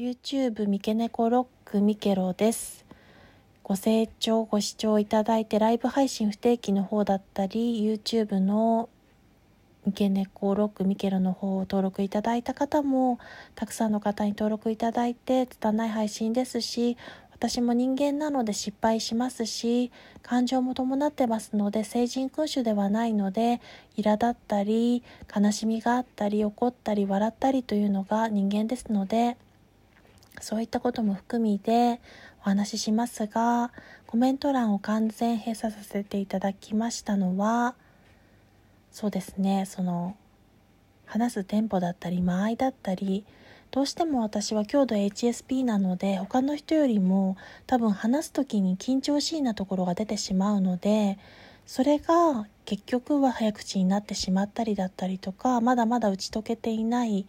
YouTube 三毛猫ロックミケロです。ご清聴ご視聴いただいてライブ配信不定期の方だったり YouTube の三毛猫ロックミケロの方を登録いただいた方もたくさんの方に登録いただいて拙い配信ですし私も人間なので失敗しますし感情も伴ってますので成人君主ではないので苛立ったり悲しみがあったり怒ったり笑ったりというのが人間ですのでそういったことも含みでお話ししますがコメント欄を完全閉鎖させていただきましたのはそうですねその話すテンポだったり間合いだったりどうしても私は強度 HSP なので他の人よりも多分話す時に緊張しいなところが出てしまうのでそれが結局は早口になってしまったりだったりとかまだまだ打ち解けていない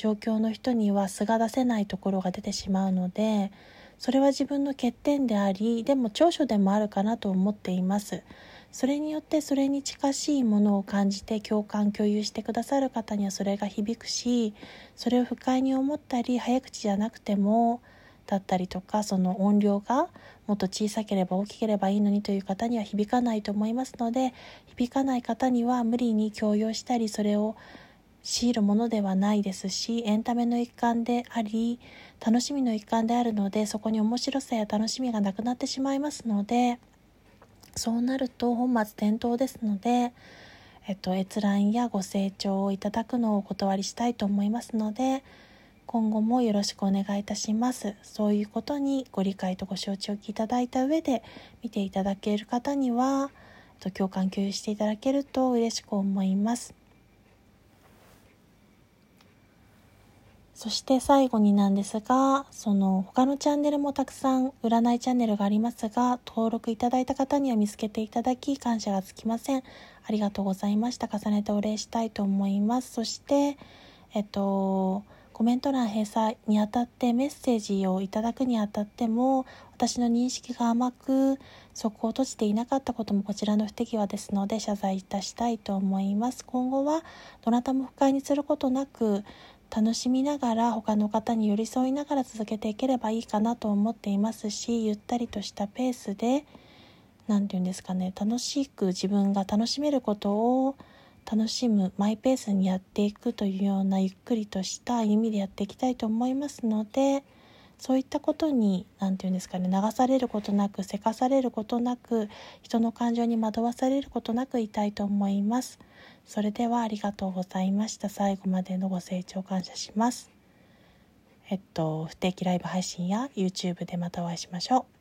状況の人には素が出せないところが出てしまうのでそれは自分の欠点でありでも長所でもあるかなと思っています。それによってそれに近しいものを感じて共感共有してくださる方にはそれが響くしそれを不快に思ったり早口じゃなくてもだったりとかその音量がもっと小さければ大きければいいのにという方には響かないと思いますので響かない方には無理に強要したりそれを強いるものではないですしエンタメの一環であり楽しみの一環であるのでそこに面白さや楽しみがなくなってしまいますのでそうなると本末転倒ですので、えっと、閲覧やご清聴をいただくのをお断りしたいと思いますので今後もよろしくお願いいたします。そういうことにご理解とご承知おきいただいた上で見ていただける方には共感共有していただけると嬉しく思います。そして最後になんですが、その他のチャンネルもたくさん占いチャンネルがありますが、登録いただいた方には見つけていただき感謝がつきません。ありがとうございました。重ねてお礼したいと思います。そして、えっと、コメント欄閉鎖にあたってメッセージをいただくにあたっても私の認識が甘くそこを閉じていなかったこともこちらの不手際ですので謝罪いたしたいと思います今後はどなたも不快にすることなく楽しみながら他の方に寄り添いながら続けていければいいかなと思っていますしゆったりとしたペースで何て言うんですかね楽しく自分が楽しめることを楽しむマイペースにやっていくというようなゆっくりとした意味でやっていきたいと思いますのでそういったことに何て言うんですかね流されることなくせかされることなく人の感情に惑わされることなくいたいと思います。それではありがとうございました。最後までのご清聴感謝します。えっと、不定期ライブ配信や YouTube でまたお会いしましょう。